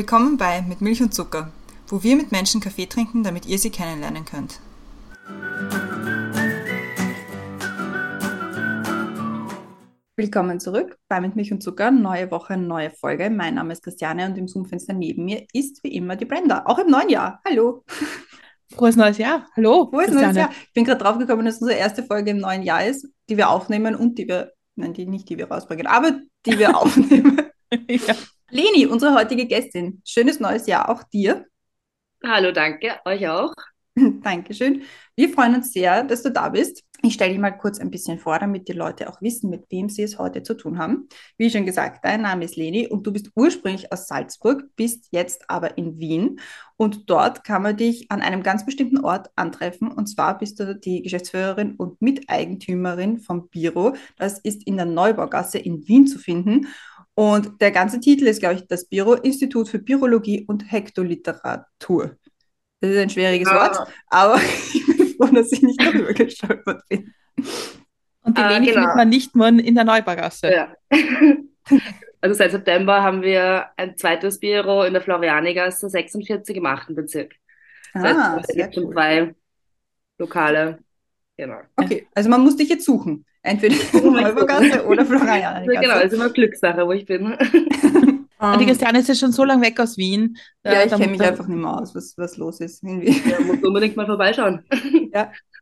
Willkommen bei Mit Milch und Zucker, wo wir mit Menschen Kaffee trinken, damit ihr sie kennenlernen könnt. Willkommen zurück bei Mit Milch und Zucker. Neue Woche, neue Folge. Mein Name ist Christiane und im Zoom-Fenster neben mir ist wie immer die Brenda. Auch im neuen Jahr. Hallo. Frohes neues Jahr. Hallo. Frohes Christiane. neues Jahr. Ich bin gerade drauf gekommen, dass unsere erste Folge im neuen Jahr ist, die wir aufnehmen und die wir, nein, die nicht, die wir rausbringen, aber die wir aufnehmen. ja. Leni, unsere heutige Gästin. Schönes neues Jahr auch dir. Hallo, danke. Euch auch. Dankeschön. Wir freuen uns sehr, dass du da bist. Ich stelle dich mal kurz ein bisschen vor, damit die Leute auch wissen, mit wem sie es heute zu tun haben. Wie schon gesagt, dein Name ist Leni und du bist ursprünglich aus Salzburg, bist jetzt aber in Wien. Und dort kann man dich an einem ganz bestimmten Ort antreffen. Und zwar bist du die Geschäftsführerin und Miteigentümerin vom Biro. Das ist in der Neubaugasse in Wien zu finden. Und der ganze Titel ist, glaube ich, das Biro Institut für Birologie und Hektoliteratur. Das ist ein schwieriges Ah. Wort, aber ich bin froh, dass ich nicht darüber gestolpert bin. Und die Ah, Leni genau. findet man nicht nur in der Neubaugasse. Ja. Also seit September haben wir ein zweites Büro in der Florianigasse 46 im 8. Bezirk. Das heißt, Ah, es sehr gibt schon cool. zwei Lokale. Genau. Okay, also man muss dich jetzt suchen. Entweder Neubaugasse oder Florian. Also genau, es ist immer Glückssache, wo ich bin. Und die Christiane ist ja schon so lange weg aus Wien. Ja, ich kenne mich einfach nicht mehr aus, was, was los ist. Irgendwie. Ja, muss unbedingt mal vorbeischauen.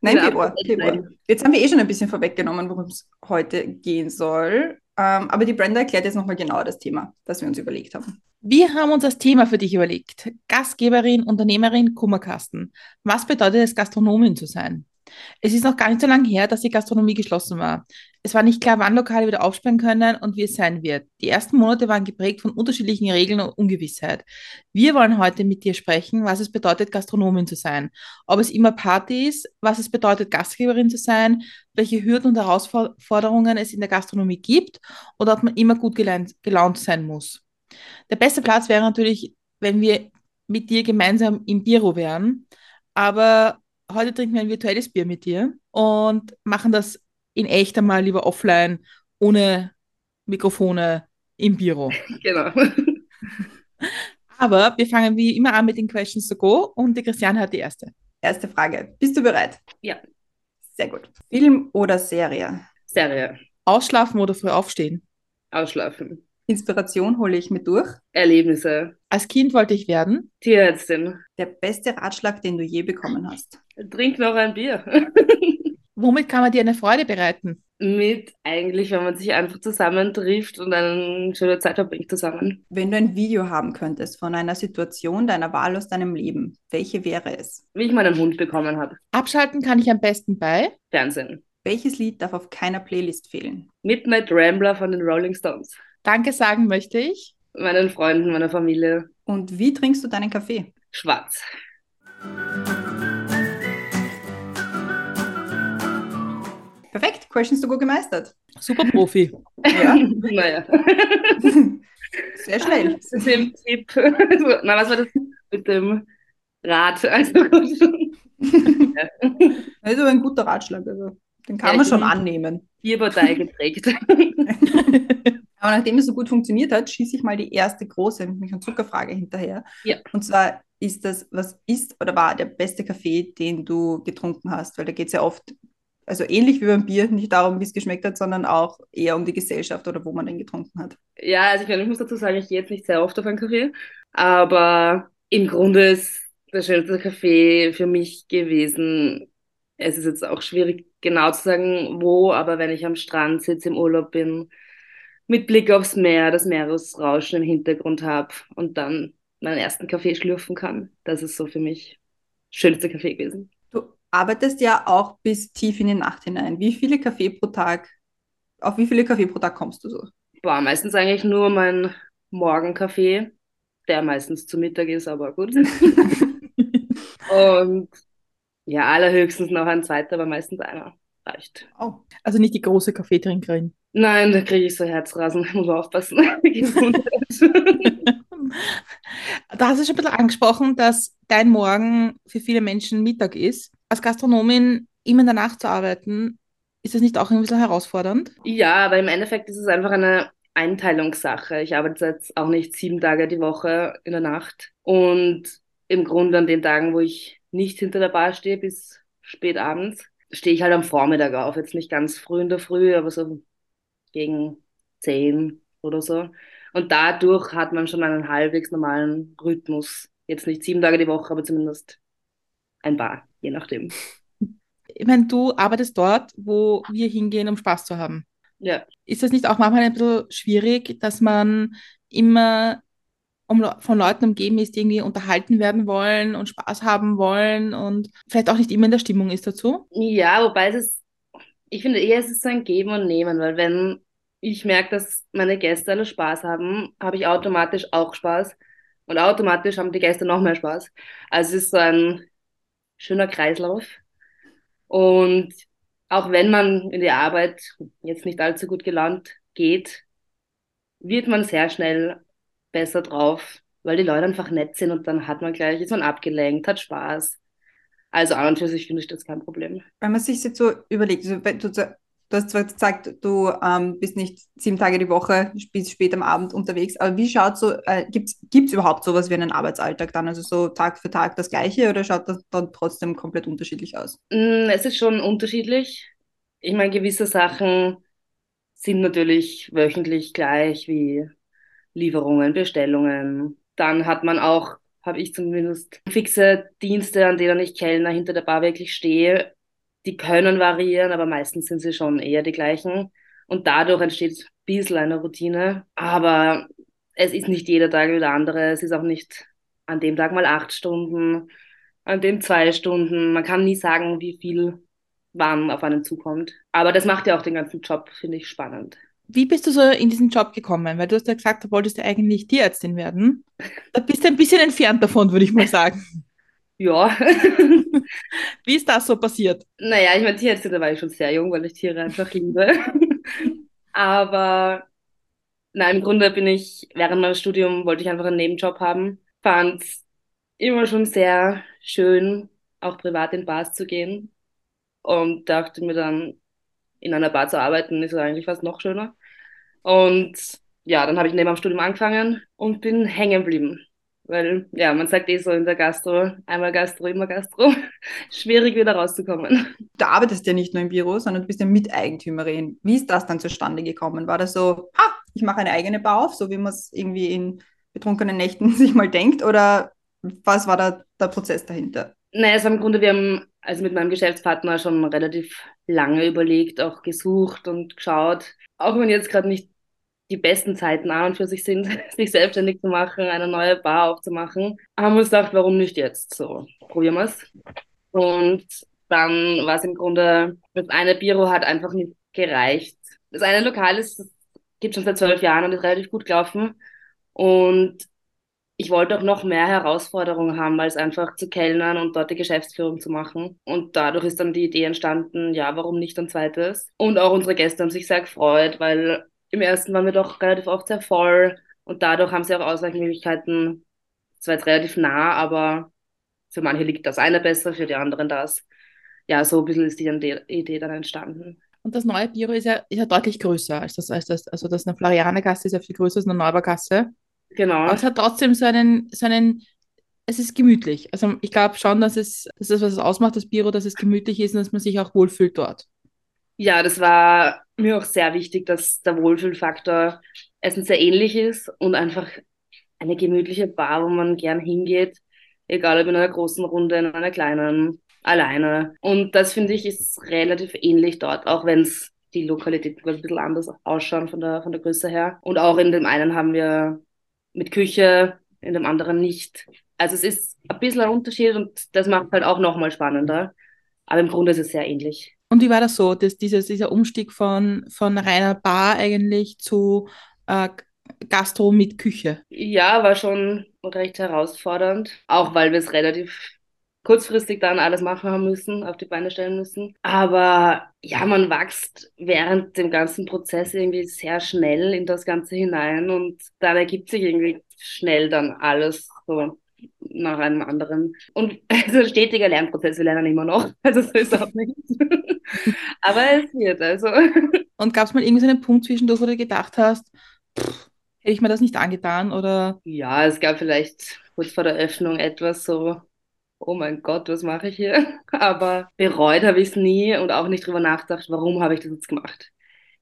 Nein, Ja, Februar, perfekt Februar. sein. Jetzt haben wir eh schon ein bisschen vorweggenommen, worum es heute gehen soll. Ähm, aber die Brenda erklärt jetzt nochmal genau das Thema, das wir uns überlegt haben. Wir haben uns das Thema für dich überlegt. Gastgeberin, Unternehmerin, Kummerkasten. Was bedeutet es, Gastronomin zu sein? Es ist noch gar nicht so lange her, dass die Gastronomie geschlossen war. Es war nicht klar, wann Lokale wieder aufsperren können und wie es sein wird. Die ersten Monate waren geprägt von unterschiedlichen Regeln und Ungewissheit. Wir wollen heute mit dir sprechen, was es bedeutet, Gastronomin zu sein. Ob es immer Party ist, was es bedeutet, Gastgeberin zu sein, welche Hürden und Herausforderungen es in der Gastronomie gibt oder ob man immer gut gelaunt, gelaunt sein muss. Der beste Platz wäre natürlich, wenn wir mit dir gemeinsam im Büro wären. Aber heute trinken wir ein virtuelles Bier mit dir und machen das in echt einmal lieber offline, ohne Mikrofone im Büro. Genau. Aber wir fangen wie immer an mit den Questions to go und die Christiane hat die erste. Erste Frage. Bist du bereit? Ja. Sehr gut. Film oder Serie? Serie. Ausschlafen oder früh aufstehen? Ausschlafen. Inspiration hole ich mit durch. Erlebnisse. Als Kind wollte ich werden. Tierärztin. Der beste Ratschlag, den du je bekommen hast. Trink noch ein Bier. Womit kann man dir eine Freude bereiten? Mit eigentlich, wenn man sich einfach zusammentrifft und eine schöne Zeit verbringt zusammen. Wenn du ein Video haben könntest von einer Situation deiner Wahl aus deinem Leben, welche wäre es? Wie ich meinen Hund bekommen habe. Abschalten kann ich am besten bei. Fernsehen. Welches Lied darf auf keiner Playlist fehlen? Midnight Rambler von den Rolling Stones. Danke sagen möchte ich. Meinen Freunden, meiner Familie. Und wie trinkst du deinen Kaffee? Schwarz. Questions to go gemeistert. Super Profi. Ja, naja. sehr schnell. Das ist im Tipp. Na, was war das mit dem Rad? Also gut. Also ein guter Ratschlag, also den kann Ja, man schon annehmen. Bierpartei geprägt. Aber nachdem es so gut funktioniert hat, schieße ich mal die erste große Milch- und Zuckerfrage hinterher. Ja. Und zwar ist das, was ist oder war der beste Kaffee, den du getrunken hast? Weil da geht es ja oft, also ähnlich wie beim Bier, nicht darum, wie es geschmeckt hat, sondern auch eher um die Gesellschaft oder wo man den getrunken hat. Ja, also ich, meine, ich muss dazu sagen, ich gehe jetzt nicht sehr oft auf einen Kaffee, aber im Grunde ist der schönste Kaffee für mich gewesen. Es ist jetzt auch schwierig genau zu sagen, wo, aber wenn ich am Strand sitze, im Urlaub bin, mit Blick aufs Meer, das Meeresrauschen im Hintergrund habe und dann meinen ersten Kaffee schlürfen kann, das ist so für mich schönste Kaffee gewesen. Arbeitest ja auch bis tief in die Nacht hinein. Wie viele Kaffee pro Tag, auf wie viele Kaffee pro Tag kommst du so? Boah, meistens eigentlich nur mein Morgenkaffee, der meistens zu Mittag ist, aber gut. Und ja, allerhöchstens noch ein zweiter, aber meistens einer reicht. Oh, Also nicht die große Kaffeetrinkerin. Nein, da kriege ich so Herzrasen, muss man aufpassen. Da hast du schon ein bisschen angesprochen, dass dein Morgen für viele Menschen Mittag ist. Als Gastronomin immer in der Nacht zu arbeiten, ist das nicht auch ein bisschen herausfordernd? Ja, aber im Endeffekt ist es einfach eine Einteilungssache. Ich arbeite jetzt auch nicht sieben Tage die Woche in der Nacht. Und im Grunde an den Tagen, wo ich nicht hinter der Bar stehe bis spät abends, stehe ich halt am Vormittag auf. Jetzt nicht ganz früh in der Früh, aber so gegen zehn oder so. Und dadurch hat man schon einen halbwegs normalen Rhythmus. Jetzt nicht sieben Tage die Woche, aber zumindest ein paar, je nachdem. Ich meine, du arbeitest dort, wo wir hingehen, um Spaß zu haben. Ja. Ist das nicht auch manchmal ein bisschen schwierig, dass man immer um, von Leuten umgeben ist, die irgendwie unterhalten werden wollen und Spaß haben wollen und vielleicht auch nicht immer in der Stimmung ist dazu? Ja, wobei es ist, ich finde eher, es ist ein Geben und Nehmen, weil wenn ich merke, dass meine Gäste alle Spaß haben, habe ich automatisch auch Spaß und automatisch haben die Gäste noch mehr Spaß. Also es ist so ein schöner Kreislauf. Und auch wenn man in die Arbeit jetzt nicht allzu gut gelaunt geht, wird man sehr schnell besser drauf, weil die Leute einfach nett sind und dann hat man gleich, ist man abgelenkt, hat Spaß. Also an und für sich finde ich das kein Problem. Wenn man sich jetzt so überlegt, also du, du hast zwar gesagt, du ähm, bist nicht sieben Tage die Woche bis spät am Abend unterwegs, aber wie schaut so, äh, gibt es überhaupt sowas wie einen Arbeitsalltag dann? Also so Tag für Tag das gleiche oder schaut das dann trotzdem komplett unterschiedlich aus? Mm, Es ist schon unterschiedlich. Ich meine, gewisse Sachen sind natürlich wöchentlich gleich, wie Lieferungen, Bestellungen. Dann hat man auch, habe ich zumindest, fixe Dienste, an denen ich Kellner hinter der Bar wirklich stehe. Die können variieren, aber meistens sind sie schon eher die gleichen. Und dadurch entsteht ein bisschen eine Routine. Aber es ist nicht jeder Tag wie der andere. Es ist auch nicht an dem Tag mal acht Stunden, an dem zwei Stunden. Man kann nie sagen, wie viel wann auf einen zukommt. Aber das macht ja auch den ganzen Job, finde ich, spannend. Wie bist du so in diesen Job gekommen? Weil du hast ja gesagt, du wolltest ja eigentlich Tierärztin werden. Da bist du ein bisschen entfernt davon, würde ich mal sagen. Ja. Wie ist das so passiert? Naja, ich meine, Tierärztin, da war ich schon sehr jung, weil ich Tiere einfach liebe. Aber nein, im Grunde bin ich, während meinem Studium wollte ich einfach einen Nebenjob haben. Fand es immer schon sehr schön, auch privat in Bars zu gehen. Und dachte mir dann, in einer Bar zu arbeiten, ist eigentlich fast noch schöner. Und ja, dann habe ich neben dem Studium angefangen und bin hängen geblieben. Weil, ja, man sagt eh so in der Gastro, einmal Gastro, immer Gastro. Schwierig wieder rauszukommen. Du arbeitest ja nicht nur im Büro, sondern du bist ja Miteigentümerin. Wie ist das dann zustande gekommen? War das so, ha, ich mache eine eigene Bar auf, so wie man es irgendwie in betrunkenen Nächten sich mal denkt? Oder was war da der Prozess dahinter? Naja, also im Grunde, wir haben also mit meinem Geschäftspartner schon relativ lange überlegt, auch gesucht und geschaut. Auch wenn jetzt gerade nicht die besten Zeiten an und für sich sind, sich selbstständig zu machen, eine neue Bar aufzumachen, haben wir uns gedacht, warum nicht jetzt? So, probieren wir es. Und dann war es im Grunde, das eine Büro hat einfach nicht gereicht. Das eine Lokal ist, gibt schon seit zwölf Jahren und ist relativ gut gelaufen. Und ich wollte auch noch mehr Herausforderungen haben, als einfach zu kellnern und dort die Geschäftsführung zu machen. Und dadurch ist dann die Idee entstanden, ja, warum nicht ein zweites? Und auch unsere Gäste haben sich sehr gefreut, weil im ersten waren wir doch relativ oft sehr voll und dadurch haben sie auch Ausweichmöglichkeiten. Zwar jetzt relativ nah, aber für manche liegt das eine besser, für die anderen das. Ja, so ein bisschen ist die Idee dann entstanden. Und das neue Büro ist ja, ist ja deutlich größer als das, als das. Also das eine Florianergasse ist ja viel größer als eine Neubergasse. Genau. Aber es hat trotzdem so einen, so einen, es ist gemütlich. Also ich glaube schon, dass es, das, was es ausmacht, das Büro, dass es gemütlich ist und dass man sich auch wohlfühlt dort. Ja, das war mir auch sehr wichtig, dass der Wohlfühlfaktor erstens sehr ähnlich ist und einfach eine gemütliche Bar, wo man gern hingeht, egal ob in einer großen Runde, in einer kleinen, alleine. Und das finde ich ist relativ ähnlich dort, auch wenn es die Lokalitäten ein bisschen anders ausschauen von der, von der Größe her. Und auch in dem einen haben wir mit Küche, in dem anderen nicht. Also es ist ein bisschen ein Unterschied und das macht halt auch nochmal spannender. Aber im Grunde ist es sehr ähnlich. Und wie war das so, dass dieses, dieser Umstieg von, von reiner Bar eigentlich zu äh, Gastro mit Küche? Ja, war schon recht herausfordernd, auch weil wir es relativ kurzfristig dann alles machen haben müssen, auf die Beine stellen müssen. Aber ja, man wächst während dem ganzen Prozess irgendwie sehr schnell in das Ganze hinein und dann ergibt sich irgendwie schnell dann alles so nach einem anderen. Und also stetiger Lernprozess, wir lernen immer noch. Also so ist auch nicht. Aber es wird, also. Und gab es mal irgendwie so einen Punkt zwischendurch, wo du gedacht hast, Hätte ich mir das nicht angetan oder Ja, es gab vielleicht kurz vor der Öffnung etwas so, oh mein Gott, was mache ich hier? Aber bereut habe ich es nie und auch nicht drüber nachgedacht, warum habe ich das jetzt gemacht.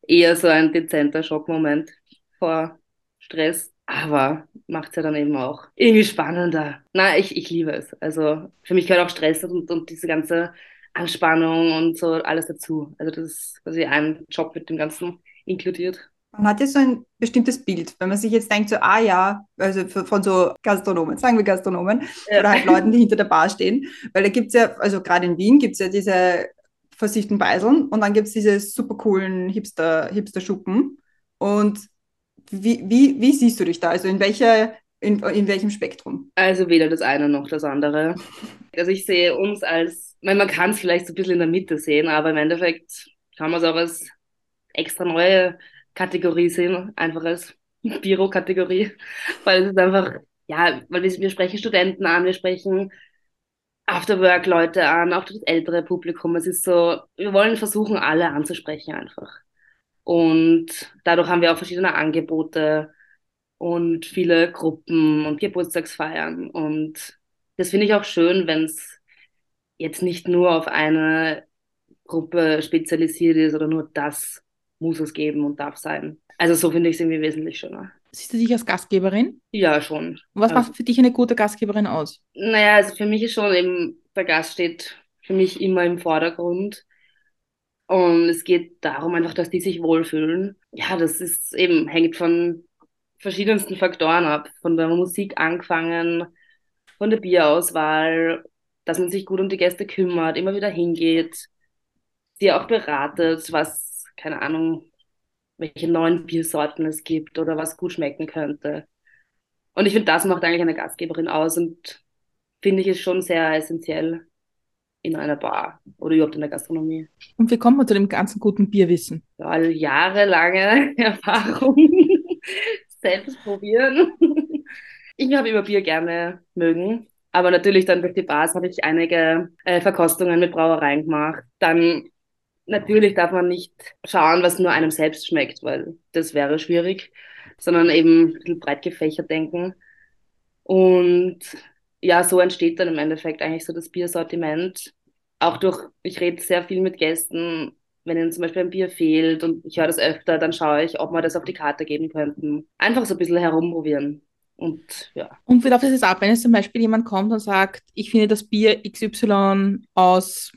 Eher so ein dezenter Schockmoment vor Stress, aber macht es ja dann eben auch irgendwie spannender. Na, ich, ich liebe es. Also für mich gehört auch Stress und, und diese ganze Anspannung und so alles dazu. Also das ist quasi ein Job mit dem Ganzen inkludiert. Man hat ja so ein bestimmtes Bild, wenn man sich jetzt denkt, so, ah ja, also von so Gastronomen, sagen wir Gastronomen, Ja. oder halt Leuten, die hinter der Bar stehen, weil da gibt es ja, also gerade in Wien gibt es ja diese versifften Beiseln und dann gibt es diese super coolen Hipster, Hipster-Schuppen. Und wie, wie, wie siehst du dich da? Also in welcher, in, in welchem Spektrum? Also weder das eine noch das andere. Also ich sehe uns als, ich meine, man kann es vielleicht so ein bisschen in der Mitte sehen, aber im Endeffekt kann man es auch als extra neue Kategorie sehen, einfach als Biro-Kategorie, weil es ist einfach, ja, weil wir, wir sprechen Studenten an, wir sprechen Afterwork-Leute an, auch das ältere Publikum. Es ist so, wir wollen versuchen, alle anzusprechen einfach. Und dadurch haben wir auch verschiedene Angebote und viele Gruppen und Geburtstagsfeiern. Und das finde ich auch schön, wenn es jetzt nicht nur auf eine Gruppe spezialisiert ist oder nur das muss es geben und darf sein. Also so finde ich es irgendwie wesentlich schöner. siehst du dich als Gastgeberin? Ja, schon. Und was Also, macht für dich eine gute Gastgeberin aus? naja, also für mich ist schon eben, der Gast steht für mich immer im Vordergrund. Und es geht darum einfach, dass die sich wohlfühlen. Ja, das ist eben, hängt von verschiedensten Faktoren ab. Von der Musik angefangen, von der Bierauswahl, dass man sich gut um die Gäste kümmert, immer wieder hingeht, sie auch beratet, was, keine Ahnung, welche neuen Biersorten es gibt oder was gut schmecken könnte. Und ich finde, das macht eigentlich eine Gastgeberin aus und finde ich es schon sehr essentiell in einer Bar oder überhaupt in der Gastronomie. Und wie kommt man zu dem ganzen guten Bierwissen? Ja, jahrelange Erfahrung, selbst probieren. Ich habe immer Bier gerne mögen, aber natürlich dann durch die Bars habe ich einige äh, Verkostungen mit Brauereien gemacht. Dann natürlich darf man nicht schauen, was nur einem selbst schmeckt, weil das wäre schwierig, sondern eben ein bisschen breit gefächert denken. Und ja, so entsteht dann im Endeffekt eigentlich so das Biersortiment. Auch durch, ich rede sehr viel mit Gästen, wenn ihnen zum Beispiel ein Bier fehlt und ich höre das öfter, dann schaue ich, ob wir das auf die Karte geben könnten. Einfach so ein bisschen herumprobieren. Und ja. Und wie läuft das jetzt ab, wenn jetzt zum Beispiel jemand kommt und sagt, ich finde das Bier XY aus,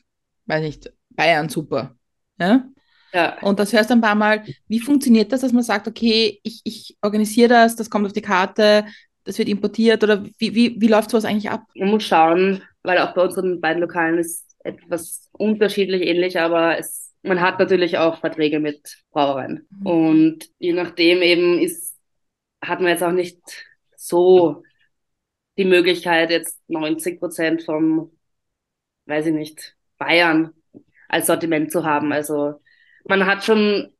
weiß nicht, Bayern super. Ja? Ja, Und das hörst du ein paar Mal. Wie funktioniert das, dass man sagt, okay, ich, ich organisiere das, das kommt auf die Karte, das wird importiert oder wie, wie, wie läuft sowas eigentlich ab? man muss schauen, weil auch bei unseren beiden Lokalen ist etwas unterschiedlich ähnlich, aber es, man hat natürlich auch Verträge mit Brauereien. Und je nachdem eben ist, hat man jetzt auch nicht so die Möglichkeit, jetzt 90 Prozent vom, weiß ich nicht, Bayern als Sortiment zu haben. Also man hat schon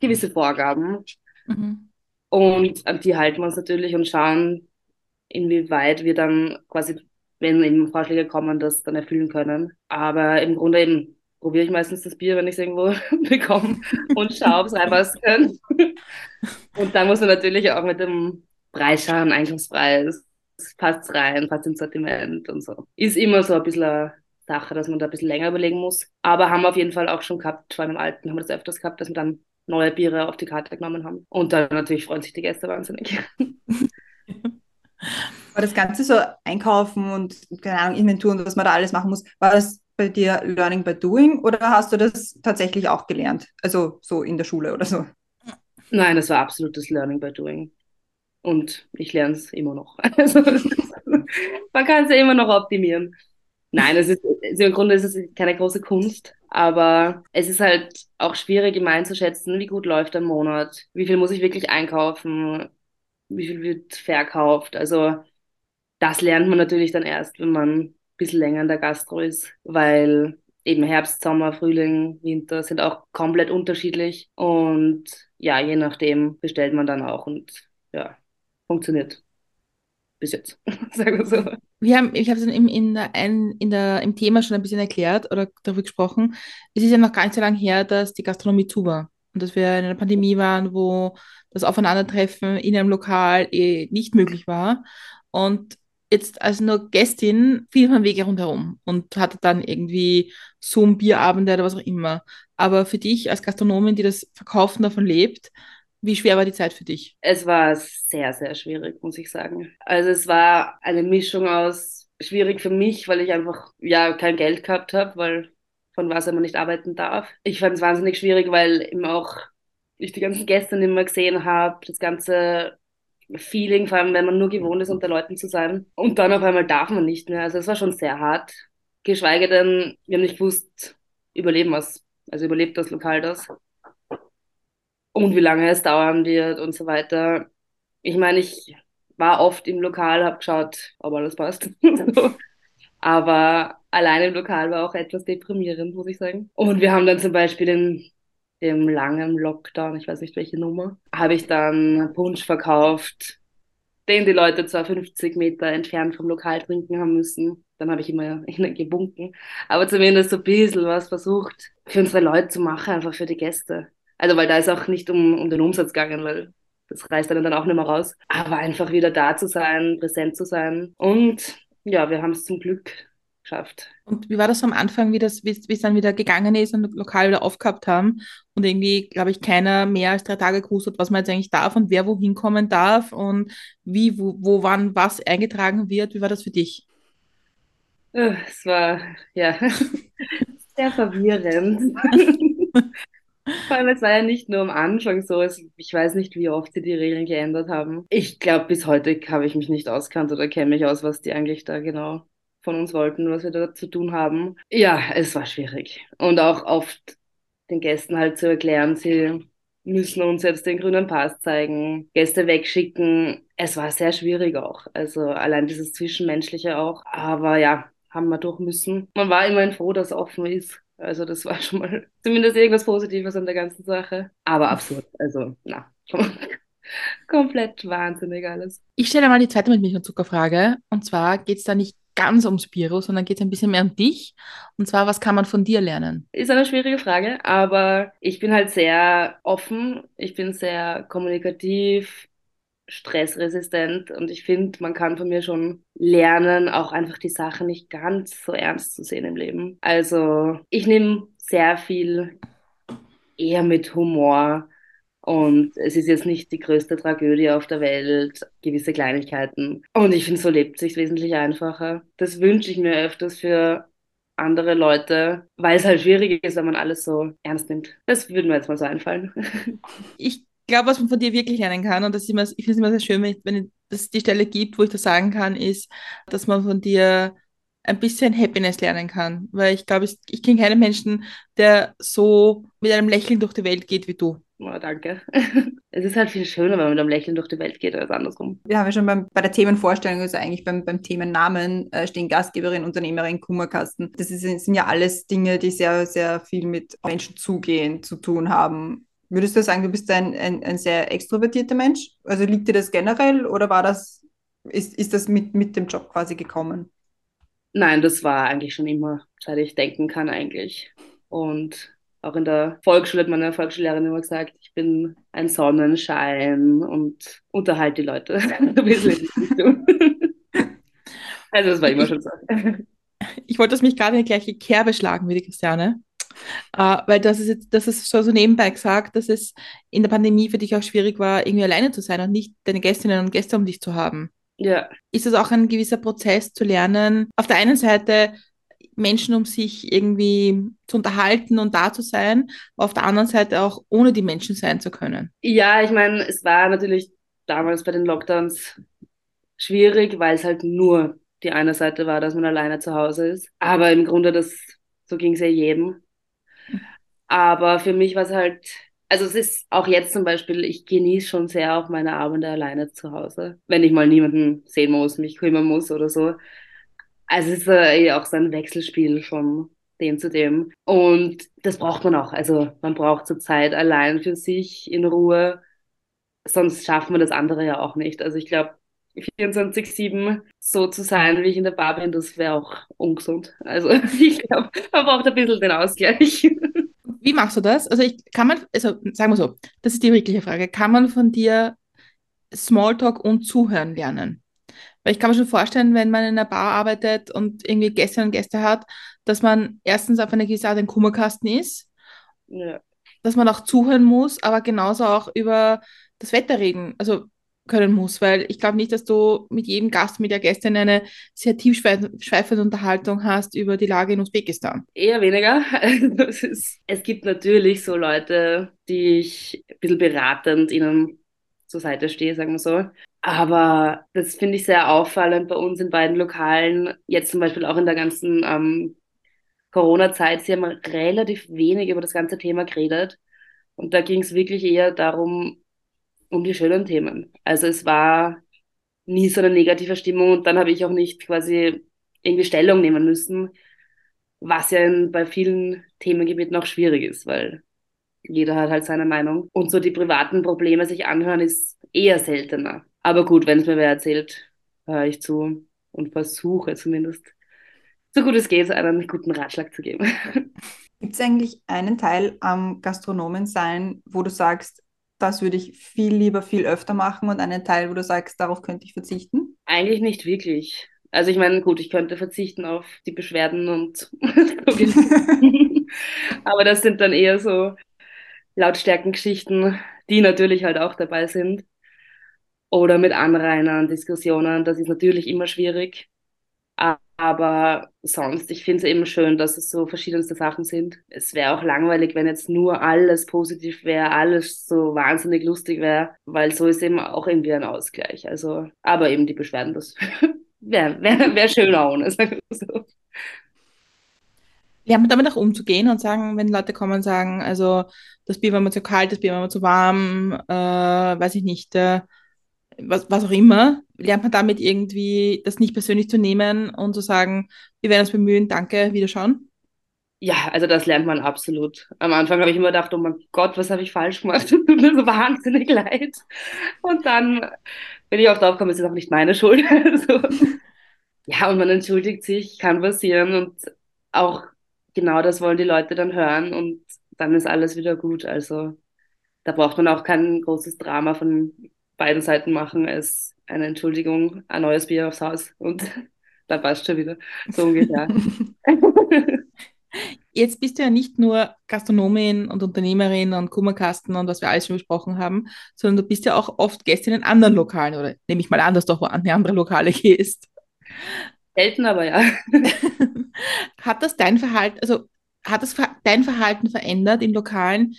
gewisse Vorgaben Mhm. und an die halten wir uns natürlich und schauen, inwieweit wir dann quasi, wenn eben Vorschläge kommen, das dann erfüllen können. Aber im Grunde eben probiere ich meistens das Bier, wenn ich es irgendwo bekomme und schaue, ob es reinpassen kann. Und dann muss man natürlich auch mit dem Preis schauen, Einkaufspreis, passt rein, passt ins Sortiment und so. Ist immer so ein bisschen eine Sache, dass man da ein bisschen länger überlegen muss. Aber haben wir auf jeden Fall auch schon gehabt, vor allem im Alten haben wir das öfters gehabt, dass wir dann neue Biere auf die Karte genommen haben. Und dann natürlich freuen sich die Gäste wahnsinnig. War das Ganze so einkaufen und, keine Ahnung, Inventur und was man da alles machen muss, war das bei dir Learning by Doing oder hast du das tatsächlich auch gelernt? Also so in der Schule oder so? Nein, das war absolutes Learning by Doing. Und ich lerne es immer noch. Also, man kann es ja immer noch optimieren. Nein, es ist, also im Grunde ist es keine große Kunst, aber es ist halt auch schwierig, immer einzuschätzen, wie gut läuft ein Monat, wie viel muss ich wirklich einkaufen, wie viel wird verkauft. Also das lernt man natürlich dann erst, wenn man ein bisschen länger in der Gastro ist, weil eben Herbst, Sommer, Frühling, Winter sind auch komplett unterschiedlich und ja, je nachdem bestellt man dann auch und ja, funktioniert bis jetzt, sagen wir so. Wir haben, ich habe es in, in, der, in der, im Thema schon ein bisschen erklärt oder darüber gesprochen. Es ist ja noch gar nicht so lange her, dass die Gastronomie zu war. Und dass wir in einer Pandemie waren, wo das Aufeinandertreffen in einem Lokal eh nicht möglich war. Und jetzt als nur Gästin fiel man Wege rundherum und hatte dann irgendwie Zoom-Bierabende oder was auch immer. Aber für dich als Gastronomin, die das Verkaufen davon lebt, wie schwer war die Zeit für dich? Es war sehr, sehr schwierig, muss ich sagen. Also es war eine Mischung aus schwierig für mich, weil ich einfach ja kein Geld gehabt habe, weil von was man nicht arbeiten darf. Ich fand es wahnsinnig schwierig, weil eben auch ich die ganzen Gäste nicht mehr gesehen habe, das ganze Feeling, vor allem wenn man nur gewohnt ist, unter Leuten zu sein. Und dann auf einmal darf man nicht mehr. Also es war schon sehr hart. Geschweige denn, wir haben nicht gewusst, überleben wir es. Also überlebt das Lokal das. Und wie lange es dauern wird und so weiter. Ich meine, ich war oft im Lokal, habe geschaut, ob alles passt. Aber allein im Lokal war auch etwas deprimierend, muss ich sagen. Und wir haben dann zum Beispiel den dem langen Lockdown, ich weiß nicht welche Nummer, habe ich dann Punsch verkauft, den die Leute zwar 50 Meter entfernt vom Lokal trinken haben müssen. Dann habe ich immer ihnen gewunken. Aber zumindest so ein bisschen was versucht, für unsere Leute zu machen, einfach für die Gäste. Also, weil da ist auch nicht um, um den Umsatz gegangen, weil das reißt dann auch nicht mehr raus. Aber einfach wieder da zu sein, präsent zu sein. Und ja, wir haben es zum Glück geschafft. Und wie war das am Anfang, wie das, wie es dann wieder gegangen ist und lokal wieder aufgehabt haben und irgendwie, glaube ich, keiner mehr als drei Tage gewusst hat, was man jetzt eigentlich darf und wer wohin kommen darf und wie, wo, wo wann was eingetragen wird. Wie war das für dich? Äh, es war, ja, sehr verwirrend. Vor allem, es war ja nicht nur am Anfang so, es, ich weiß nicht, wie oft sie die Regeln geändert haben. Ich glaube, bis heute habe ich mich nicht auskannt oder kenne mich aus, was die eigentlich da genau von uns wollten, was wir da zu tun haben. Ja, es war schwierig. Und auch oft den Gästen halt zu erklären, sie müssen uns jetzt den grünen Pass zeigen, Gäste wegschicken. Es war sehr schwierig auch. Also allein dieses Zwischenmenschliche auch. Aber ja, haben wir durch müssen. Man war immerhin froh, dass offen ist. Also das war schon mal zumindest irgendwas Positives an der ganzen Sache. Aber absurd. Also, na, komplett wahnsinnig alles. Ich stelle mal die zweite mit Milch und Zuckerfrage. Und zwar geht es da nicht ganz ums Biro, sondern geht es ein bisschen mehr um dich. Und zwar, was kann man von dir lernen? Ist eine schwierige Frage, aber ich bin halt sehr offen, ich bin sehr kommunikativ, stressresistent und ich finde, man kann von mir schon lernen, auch einfach die Sachen nicht ganz so ernst zu sehen im Leben. Also ich nehme sehr viel eher mit Humor und es ist jetzt nicht die größte Tragödie auf der Welt, gewisse Kleinigkeiten. Und ich finde, so lebt sich wesentlich einfacher. Das wünsche ich mir öfters für andere Leute, weil es halt schwierig ist, wenn man alles so ernst nimmt. Das würde mir jetzt mal so einfallen. Ich glaube, was man von dir wirklich lernen kann, und das ist immer, ich finde es immer sehr schön, wenn es die Stelle gibt, wo ich das sagen kann, ist, dass man von dir ein bisschen Happiness lernen kann. Weil ich glaube, ich, ich kenne keinen Menschen, der so mit einem Lächeln durch die Welt geht wie du. Oh, danke. Es ist halt viel schöner, wenn man mit einem Lächeln durch die Welt geht, als andersrum. Wir haben ja schon beim, bei der Themenvorstellung, also eigentlich beim, beim Themennamen, äh, stehen Gastgeberin, Unternehmerin, Kummerkasten. Das ist, sind ja alles Dinge, die sehr, sehr viel mit Menschen zugehen, zu tun haben. Würdest du sagen, du bist ein, ein, ein sehr extrovertierter Mensch? Also liegt dir das generell oder war das, ist, ist das mit, mit dem Job quasi gekommen? Nein, das war eigentlich schon immer, seit ich denken kann eigentlich. Und auch in der Volksschule hat meine Volksschullehrerin immer gesagt, ich bin ein Sonnenschein und unterhalte die Leute Also das war immer schon so. Ich wollte das mich gerade in die gleiche Kerbe schlagen wie die Christiane. Uh, weil das ist jetzt, das ist schon so nebenbei gesagt, dass es in der Pandemie für dich auch schwierig war, irgendwie alleine zu sein und nicht deine Gästinnen und Gäste um dich zu haben. Ja. Ist es auch ein gewisser Prozess zu lernen, auf der einen Seite Menschen um sich irgendwie zu unterhalten und da zu sein, auf der anderen Seite auch ohne die Menschen sein zu können. Ja, ich meine, es war natürlich damals bei den Lockdowns schwierig, weil es halt nur die eine Seite war, dass man alleine zu Hause ist. Aber im Grunde, das, so ging es ja jedem. Aber für mich war es halt, also es ist auch jetzt zum Beispiel, ich genieße schon sehr auch meine Abende alleine zu Hause. Wenn ich mal niemanden sehen muss, mich kümmern muss oder so. Also es ist äh, auch so ein Wechselspiel von dem zu dem. Und das braucht man auch. Also man braucht zur Zeit allein für sich in Ruhe. Sonst schaffen wir das andere ja auch nicht. Also ich glaube, 24-7 so zu sein, wie ich in der Bar bin, das wäre auch ungesund. Also ich glaube, man braucht ein bisschen den Ausgleich. Wie machst du das? Also ich kann man, also sagen wir so, das ist die wirkliche Frage. Kann man von dir Smalltalk und Zuhören lernen? Weil ich kann mir schon vorstellen, wenn man in einer Bar arbeitet und irgendwie Gäste und Gäste hat, dass man erstens auf eine gewisse Art ein Kummerkasten ist, Ja. dass man auch zuhören muss, aber genauso auch über das Wetter reden, also können muss, weil ich glaube nicht, dass du mit jedem Gast, mit der Gästin eine sehr tiefschweifende Unterhaltung hast über die Lage in Usbekistan. Eher weniger. Es, ist, es gibt natürlich so Leute, die ich ein bisschen beratend ihnen zur Seite stehe, sagen wir so. Aber das finde ich sehr auffallend bei uns in beiden Lokalen. Jetzt zum Beispiel auch in der ganzen ähm, Corona-Zeit. Sie haben relativ wenig über das ganze Thema geredet. Und da ging es wirklich eher darum, um die schönen Themen. Also es war nie so eine negative Stimmung und dann habe ich auch nicht quasi irgendwie Stellung nehmen müssen, was ja bei vielen Themengebieten auch schwierig ist, weil jeder hat halt seine Meinung. Und so die privaten Probleme sich anhören ist eher seltener. Aber gut, wenn es mir wer erzählt, höre ich zu und versuche zumindest, so gut es geht, einen guten Ratschlag zu geben. Gibt es eigentlich einen Teil am Gastronomen sein, wo du sagst, das würde ich viel lieber, viel öfter machen und einen Teil, wo du sagst, darauf könnte ich verzichten? Eigentlich nicht wirklich. Also ich meine, gut, ich könnte verzichten auf die Beschwerden und aber das sind dann eher so Lautstärkengeschichten, die natürlich halt auch dabei sind. Oder mit Anrainern, Diskussionen, das ist natürlich immer schwierig. Aber sonst, ich finde es eben schön, dass es so verschiedenste Sachen sind. Es wäre auch langweilig, wenn jetzt nur alles positiv wäre, alles so wahnsinnig lustig wäre, weil so ist eben auch irgendwie ein Ausgleich. Also, aber eben die Beschwerden, das wäre wär, wär schöner ohne, sagen wir so. Lernt man damit auch umzugehen und sagen, wenn Leute kommen und sagen, also das Bier war mir zu kalt, das Bier war mir zu warm, äh, weiß ich nicht, äh, was, was auch immer, lernt man damit irgendwie das nicht persönlich zu nehmen und zu sagen, wir werden uns bemühen, danke, wiederschauen? Ja, also das lernt man absolut. Am Anfang habe ich immer gedacht, oh mein Gott, was habe ich falsch gemacht? Tut mir so wahnsinnig leid. Und dann bin ich auch drauf gekommen, es ist auch nicht meine Schuld. Also, ja, und man entschuldigt sich, kann passieren und auch genau das wollen die Leute dann hören und dann ist alles wieder gut. Also da braucht man auch kein großes Drama von beiden Seiten machen als eine Entschuldigung, ein neues Bier aufs Haus und dann passt schon wieder. So ungefähr. Jetzt bist du ja nicht nur Gastronomin und Unternehmerin und Kummerkasten und was wir alles schon besprochen haben, sondern du bist ja auch oft Gästin in anderen Lokalen oder nehme ich mal an, dass du auch an andere Lokale gehst. Selten, aber ja. hat das dein Verhalten, also hat das dein Verhalten verändert in Lokalen,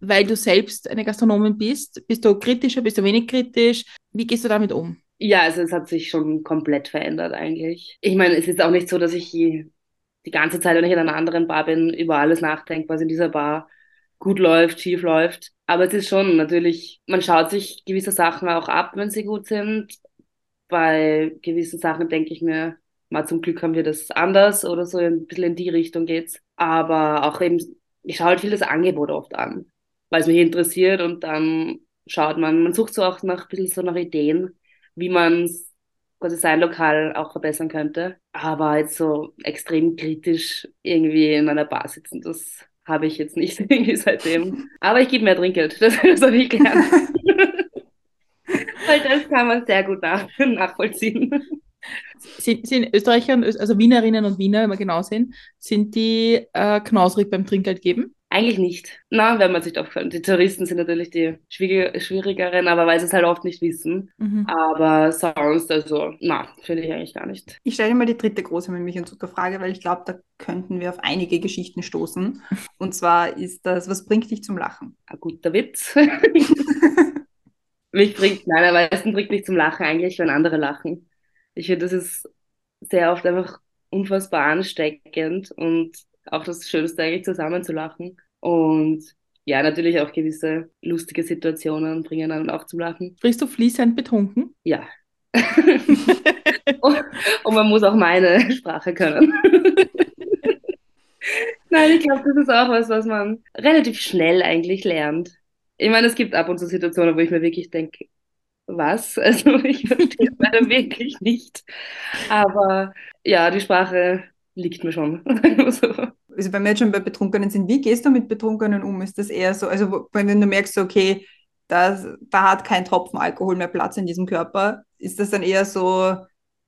weil du selbst eine Gastronomin bist? Bist du kritischer, bist du wenig kritisch? Wie gehst du damit um? Ja, also es hat sich schon komplett verändert eigentlich. Ich meine, es ist auch nicht so, dass ich die, ganze Zeit, wenn ich in einer anderen Bar bin, über alles nachdenke, was in dieser Bar gut läuft, schief läuft. Aber es ist schon natürlich, man schaut sich gewisse Sachen auch ab, wenn sie gut sind. Bei gewissen Sachen denke ich mir, mal zum Glück haben wir das anders oder so, ein bisschen in die Richtung geht's. Aber auch eben, ich schaue halt viel das Angebot oft an weil es mich interessiert und dann schaut man, man sucht so auch nach ein bisschen so nach Ideen, wie man quasi sein Lokal auch verbessern könnte. Aber jetzt so extrem kritisch irgendwie in einer Bar sitzen, das habe ich jetzt nicht irgendwie seitdem. Aber ich gebe mehr Trinkgeld, das, das habe ich gelernt. Weil das kann man sehr gut nach, nachvollziehen. Sind, sind Österreicher, also Wienerinnen und Wiener, wenn wir genau sind, sind die äh, knausrig beim Trinkgeld geben? Eigentlich nicht. Na, wenn man sich aufgefallen. Die Touristen sind natürlich die schwierigeren, aber weil sie es halt oft nicht wissen. Mhm. Aber sonst, also, na, finde ich eigentlich gar nicht. Ich stelle mal die dritte große Milch und Zuckerfrage, weil ich glaube, da könnten wir auf einige Geschichten stoßen. Und zwar ist das, was bringt dich zum Lachen? Ein guter Witz. mich bringt, nein, am meisten bringt mich zum Lachen eigentlich, wenn andere lachen. Ich finde, das ist sehr oft einfach unfassbar ansteckend und auch das Schönste eigentlich zusammen zu lachen. Und ja, natürlich auch gewisse lustige Situationen bringen einen auch zum Lachen. Sprichst du fließend betrunken? Ja. und, und man muss auch meine Sprache können. Nein, ich glaube, das ist auch was, was man relativ schnell eigentlich lernt. Ich meine, es gibt ab und zu Situationen, wo ich mir wirklich denke, was? Also ich verstehe es leider wirklich nicht. Aber ja, die Sprache liegt mir schon. So. also wenn wir jetzt schon bei Betrunkenen sind, wie gehst du mit Betrunkenen um? Ist das eher so, also wenn du merkst, okay, das, da hat kein Tropfen Alkohol mehr Platz in diesem Körper, ist das dann eher so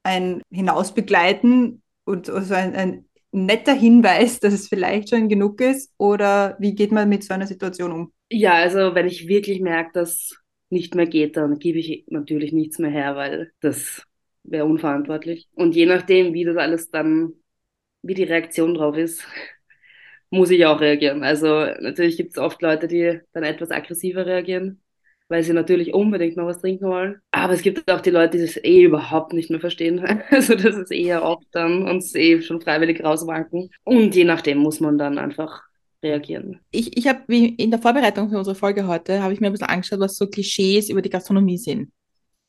ein Hinausbegleiten und so ein, ein netter Hinweis, dass es vielleicht schon genug ist? Oder wie geht man mit so einer Situation um? Ja, also wenn ich wirklich merke, dass nicht mehr geht, dann gebe ich natürlich nichts mehr her, weil das wäre unverantwortlich. Und je nachdem, wie das alles dann, wie die Reaktion drauf ist, muss ich auch reagieren. Also natürlich gibt es oft Leute, die dann etwas aggressiver reagieren, weil sie natürlich unbedingt noch was trinken wollen. Aber es gibt auch die Leute, die das eh überhaupt nicht mehr verstehen. Also das ist eher oft dann uns eh schon freiwillig rauswanken. Und je nachdem muss man dann einfach reagieren. Ich, ich habe in der Vorbereitung für unsere Folge heute, habe ich mir ein bisschen angeschaut, was so Klischees über die Gastronomie sind.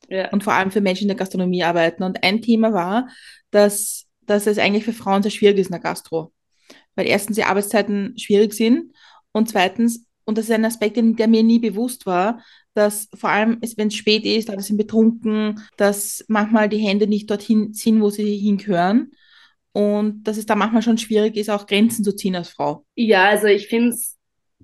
Ja. Und vor allem für Menschen, die in der Gastronomie arbeiten. Und ein Thema war, dass, dass es eigentlich für Frauen sehr schwierig ist in der Gastro. Weil erstens die Arbeitszeiten schwierig sind und zweitens, und das ist ein Aspekt, der mir nie bewusst war, dass vor allem, wenn es spät ist, alle sind betrunken, dass manchmal die Hände nicht dorthin sind, wo sie hingehören und dass es da manchmal schon schwierig ist, auch Grenzen zu ziehen als Frau. Ja, also ich finde es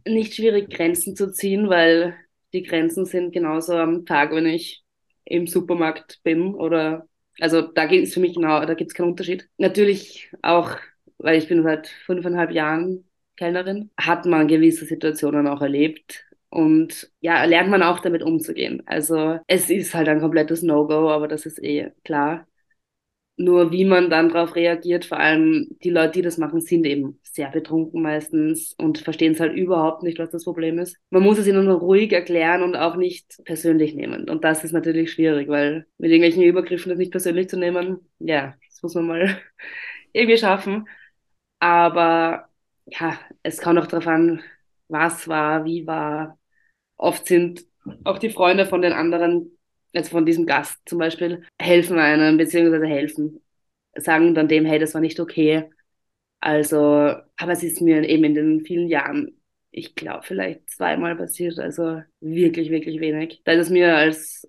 nicht schwierig, Grenzen zu ziehen, weil die Grenzen sind genauso am Tag, wenn ich im Supermarkt bin oder also da ist für mich genau, da gibt es keinen Unterschied. Natürlich auch, weil ich bin seit fünfeinhalb Jahren Kellnerin, hat man gewisse Situationen auch erlebt. Und ja, lernt man auch damit umzugehen. Also es ist halt ein komplettes No-Go, aber das ist eh klar. Nur wie man dann darauf reagiert, vor allem die Leute, die das machen, sind eben sehr betrunken meistens und verstehen es halt überhaupt nicht, was das Problem ist. Man muss es ihnen ruhig erklären und auch nicht persönlich nehmen. Und das ist natürlich schwierig, weil mit irgendwelchen Übergriffen das nicht persönlich zu nehmen, ja, das muss man mal irgendwie schaffen. Aber ja, es kommt auch darauf an, was war, wie war. Oft sind auch die Freunde von den anderen also von diesem Gast zum Beispiel, helfen einem, beziehungsweise helfen, sagen dann dem, hey, das war nicht okay. Also, aber es ist mir eben in den vielen Jahren, ich glaube, vielleicht zweimal passiert, also wirklich, wirklich wenig. Da ist es mir als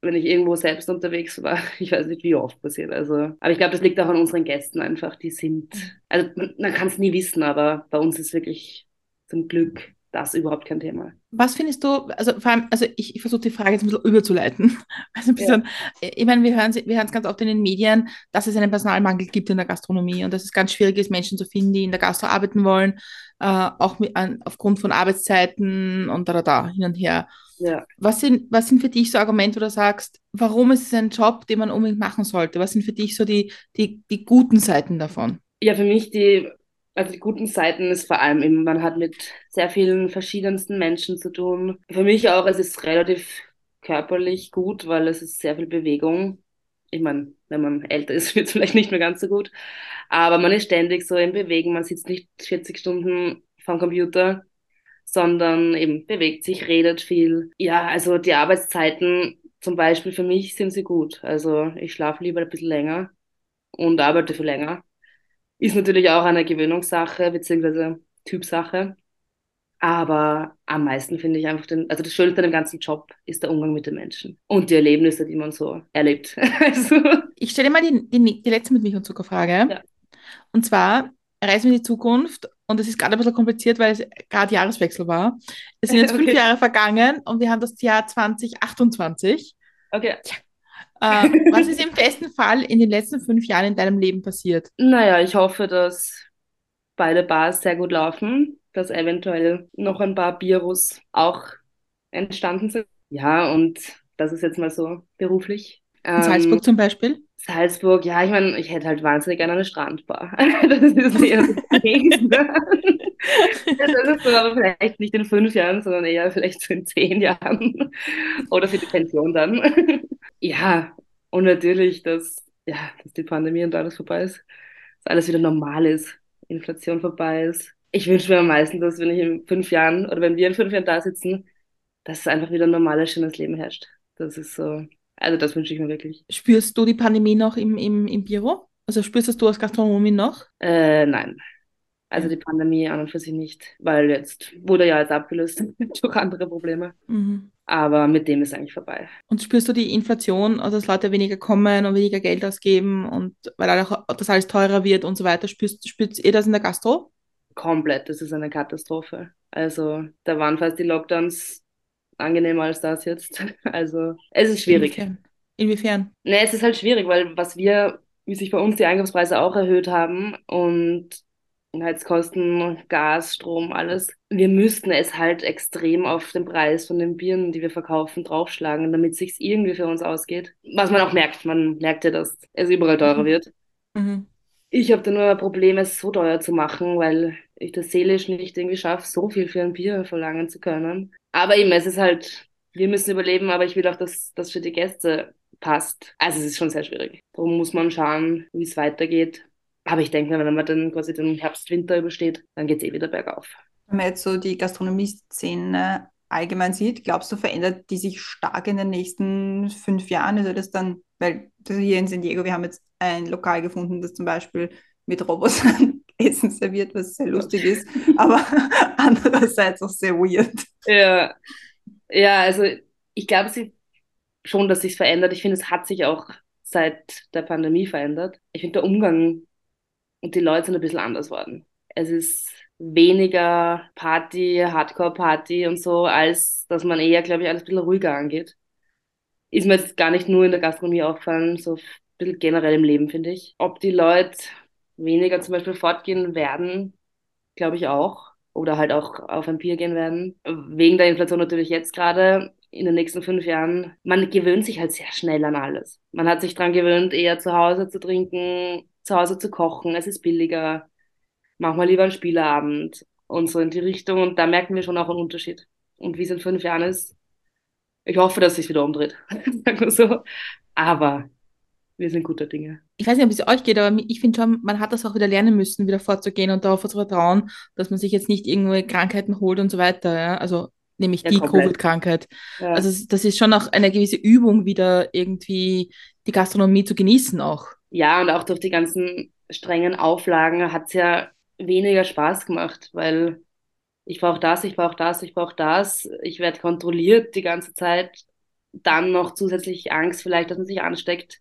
wenn ich irgendwo selbst unterwegs war, ich weiß nicht, wie oft passiert. Also, aber ich glaube, das liegt auch an unseren Gästen einfach. Die sind, also man kann es nie wissen, aber bei uns ist wirklich zum Glück das überhaupt kein Thema. Was findest du, also vor allem, also ich, ich versuche die Frage jetzt ein bisschen überzuleiten. Also ein bisschen, ja. Ich meine, wir hören wir es ganz oft in den Medien, dass es einen Personalmangel gibt in der Gastronomie und dass es ganz schwierig ist, Menschen zu finden, die in der Gastro arbeiten wollen, äh, auch mit, an, aufgrund von Arbeitszeiten und da, da, da, hin und her. Ja. Was, sind, was sind für dich so Argumente, wo du sagst, warum ist es ein Job, den man unbedingt machen sollte? Was sind für dich so die, die, die guten Seiten davon? Ja, für mich die also die guten Seiten ist vor allem eben, man hat mit sehr vielen verschiedensten Menschen zu tun. Für mich auch, es ist relativ körperlich gut, weil es ist sehr viel Bewegung. Ich meine, wenn man älter ist, wird es vielleicht nicht mehr ganz so gut. Aber man ist ständig so im Bewegen. Man sitzt nicht 40 Stunden vom Computer, sondern eben bewegt sich, redet viel. Ja, also die Arbeitszeiten zum Beispiel für mich sind sie gut. Also ich schlafe lieber ein bisschen länger und arbeite viel länger. Ist natürlich auch eine Gewöhnungssache beziehungsweise Typsache. Aber am meisten finde ich einfach den, also das Schönste an dem ganzen Job ist der Umgang mit den Menschen und die Erlebnisse, die man so erlebt. also. Ich stelle mal die, die, die letzte mit Milch und Zuckerfrage. Ja. Und zwar reisen wir in die Zukunft und es ist gerade ein bisschen kompliziert, weil es gerade Jahreswechsel war. Es sind jetzt okay. fünf Jahre vergangen und wir haben das Jahr 2028. Okay. Ja. Äh, was ist im besten Fall in den letzten fünf Jahren in deinem Leben passiert? Naja, ich hoffe, dass beide Bars sehr gut laufen, dass eventuell noch ein paar Bierus auch entstanden sind. Ja, und das ist jetzt mal so beruflich. In ähm, Salzburg zum Beispiel? Salzburg, ja, ich meine, ich hätte halt wahnsinnig gerne eine Strandbar. das ist eher das Nächste. das ist aber vielleicht nicht in fünf Jahren, sondern eher vielleicht so in zehn Jahren. Oder für die Pension dann. Ja, und natürlich, dass, ja, dass die Pandemie und alles vorbei ist. Dass alles wieder normal ist. Inflation vorbei ist. Ich wünsche mir am meisten, dass wenn ich in fünf Jahren oder wenn wir in fünf Jahren da sitzen, dass es einfach wieder ein normales, schönes Leben herrscht. Das ist so also das wünsche ich mir wirklich. Spürst du die Pandemie noch im, im, im Büro? Also spürst du als Gastronomin noch? Äh, nein. Also die Pandemie an und für sich nicht, weil jetzt wurde ja jetzt abgelöst durch andere Probleme. Mhm. Aber mit dem ist eigentlich vorbei. Und spürst du die Inflation, also dass Leute weniger kommen und weniger Geld ausgeben und weil auch das alles teurer wird und so weiter? Spürst, spürst ihr das in der Gastro? komplett. Das ist eine Katastrophe. Also da waren fast die Lockdowns angenehmer als das jetzt. Also es ist schwierig. Inwiefern? Inwiefern? Ne, es ist halt schwierig, weil was wir, wie sich bei uns die Einkaufspreise auch erhöht haben und Heizkosten, Gas, Strom, alles. Wir müssten es halt extrem auf den Preis von den Bieren, die wir verkaufen, draufschlagen, damit es sich irgendwie für uns ausgeht. Was man auch merkt, man merkt ja, dass es überall teurer Mhm. wird. Mhm. Ich habe da nur ein Problem, es so teuer zu machen, weil ich das seelisch nicht irgendwie schaffe, so viel für ein Bier verlangen zu können. Aber eben, es ist halt, wir müssen überleben, aber ich will auch, dass das für die Gäste passt. Also es ist schon sehr schwierig. Darum muss man schauen, wie es weitergeht. Aber ich denke, wenn man dann quasi den Herbst, Winter übersteht, dann geht es eh wieder bergauf. Wenn man jetzt so die Gastronomie-Szene allgemein sieht, glaubst du, verändert die sich stark in den nächsten fünf Jahren? Also das dann, weil hier in San Diego, wir haben jetzt ein Lokal gefunden, das zum Beispiel mit Robotern Essen serviert, was sehr lustig ist, aber andererseits auch sehr weird. Ja, ja, also ich glaube sie schon, dass sich verändert. Ich finde, es hat sich auch seit der Pandemie verändert. Ich finde, der Umgang und die Leute sind ein bisschen anders worden. Es ist weniger Party, Hardcore-Party und so, als dass man eher, glaube ich, alles ein bisschen ruhiger angeht. Ist mir jetzt gar nicht nur in der Gastronomie aufgefallen, so ein bisschen generell im Leben, finde ich. Ob die Leute weniger zum Beispiel fortgehen werden, glaube ich auch. Oder halt auch auf ein Bier gehen werden. Wegen der Inflation natürlich jetzt gerade. In den nächsten fünf Jahren, man gewöhnt sich halt sehr schnell an alles. Man hat sich dran gewöhnt, eher zu Hause zu trinken, zu Hause zu kochen. Es ist billiger. Mach mal lieber einen Spieleabend und so in die Richtung. Und da merken wir schon auch einen Unterschied. Und wie es in fünf Jahren ist, ich hoffe, dass es sich wieder umdreht. Sagen wir so. Aber wir sind guter Dinge. Ich weiß nicht, ob es euch geht, aber ich finde schon, man hat das auch wieder lernen müssen, wieder vorzugehen und darauf zu vertrauen, dass man sich jetzt nicht irgendwelche Krankheiten holt und so weiter. Ja? Also nämlich Ja, die. Covid-Krankheit. Ja. Also das ist schon auch eine gewisse Übung, wieder irgendwie die Gastronomie zu genießen auch. Ja, und auch durch die ganzen strengen Auflagen hat es ja weniger Spaß gemacht, weil ich brauche das, ich brauche das, ich brauche das. Ich werde kontrolliert die ganze Zeit. Dann noch zusätzlich Angst vielleicht, dass man sich ansteckt.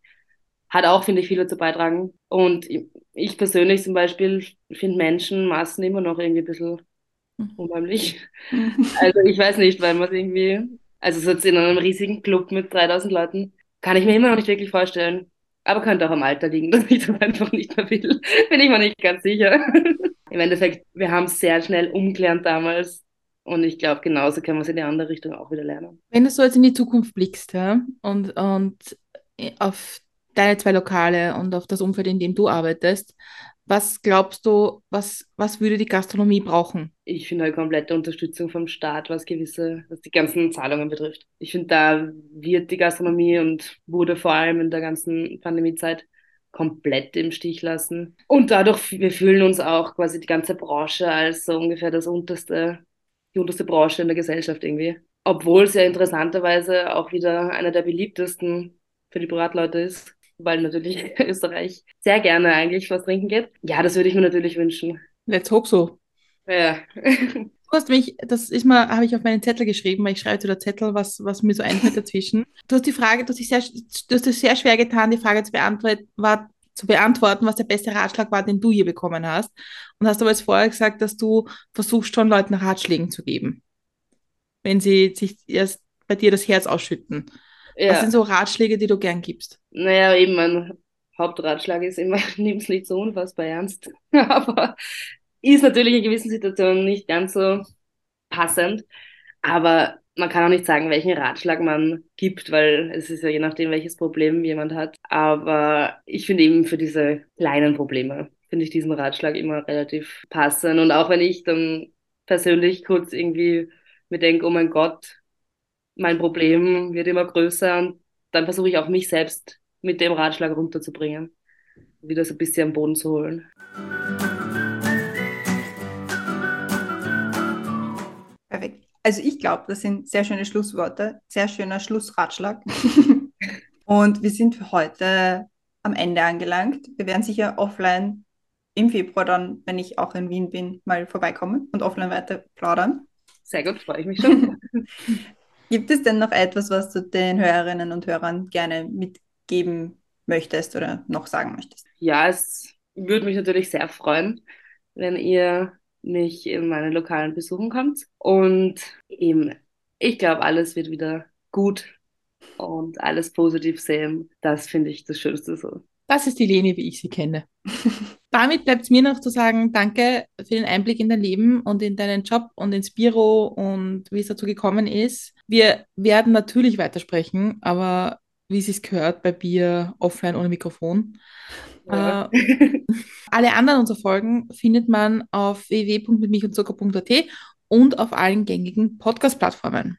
Hat auch, finde ich, viel dazu beitragen. Und ich persönlich zum Beispiel finde Menschenmassen immer noch irgendwie ein bisschen unheimlich. Also ich weiß nicht, weil man es irgendwie, also so jetzt in einem riesigen Club mit 3000 Leuten, kann ich mir immer noch nicht wirklich vorstellen. Aber könnte auch am Alter liegen, dass ich das einfach nicht mehr will. Bin ich mir nicht ganz sicher. Im Endeffekt, wir haben es sehr schnell umgelernt damals. Und ich glaube, genauso können wir es in die andere Richtung auch wieder lernen. Wenn du so jetzt in die Zukunft blickst, ja, und, und auf deine zwei Lokale und auf das Umfeld, in dem du arbeitest, was glaubst du, was, was würde die Gastronomie brauchen? Ich finde halt komplette Unterstützung vom Staat, was gewisse, was die ganzen Zahlungen betrifft. Ich finde, da wird die Gastronomie und wurde vor allem in der ganzen Pandemiezeit komplett im Stich lassen. Und dadurch, wir fühlen uns auch quasi die ganze Branche als so ungefähr das unterste, die unterste Branche in der Gesellschaft irgendwie. Obwohl es ja interessanterweise auch wieder einer der beliebtesten für die Privatleute ist, weil natürlich Österreich sehr gerne eigentlich was trinken geht. Ja, das würde ich mir natürlich wünschen. Let's hope so. Ja. Du hast mich, das ist mal, habe ich auf meinen Zettel geschrieben, weil ich schreibe zu der Zettel, was, was mir so einfällt dazwischen. Du hast die Frage, du hast, dich sehr, du hast es sehr schwer getan, die Frage zu, beantworten, war, zu beantworten, was der beste Ratschlag war, den du je bekommen hast. Und hast aber jetzt vorher gesagt, dass du versuchst, schon Leuten Ratschlägen zu geben, wenn sie sich erst bei dir das Herz ausschütten. Was Ja. sind so Ratschläge, die du gern gibst? Naja, eben mein Hauptratschlag ist immer, nimm es nicht so unfassbar ernst. Aber ist natürlich in gewissen Situationen nicht ganz so passend. Aber man kann auch nicht sagen, welchen Ratschlag man gibt, weil es ist ja je nachdem, welches Problem jemand hat. Aber ich finde eben für diese kleinen Probleme, finde ich diesen Ratschlag immer relativ passend. Und auch wenn ich dann persönlich kurz irgendwie mir denke, oh mein Gott, mein Problem wird immer größer und dann versuche ich auch mich selbst mit dem Ratschlag runterzubringen, wieder so ein bisschen am Boden zu holen. Perfekt. Also ich glaube, das sind sehr schöne Schlussworte, sehr schöner Schlussratschlag. Und wir sind für heute am Ende angelangt. Wir werden sicher offline im Februar dann, wenn ich auch in Wien bin, mal vorbeikommen und offline weiter plaudern. Sehr gut, freue ich mich schon. Gibt es denn noch etwas, was du den Hörerinnen und Hörern gerne mitgeben möchtest oder noch sagen möchtest? Ja, es würde mich natürlich sehr freuen, wenn ihr mich in meinen Lokalen besuchen kommt. Und eben, ich glaube, alles wird wieder gut und alles positiv sehen. Das finde ich das Schönste so. Das ist die Leni, wie ich sie kenne. Damit bleibt es mir noch zu sagen, danke für den Einblick in dein Leben und in deinen Job und ins Büro und wie es dazu gekommen ist. Wir werden natürlich weitersprechen, aber wie es sich gehört, bei Bier offline ohne Mikrofon. Ja. Äh, alle anderen unserer Folgen findet man auf www.mitmichundzucker.at und auf allen gängigen Podcast-Plattformen.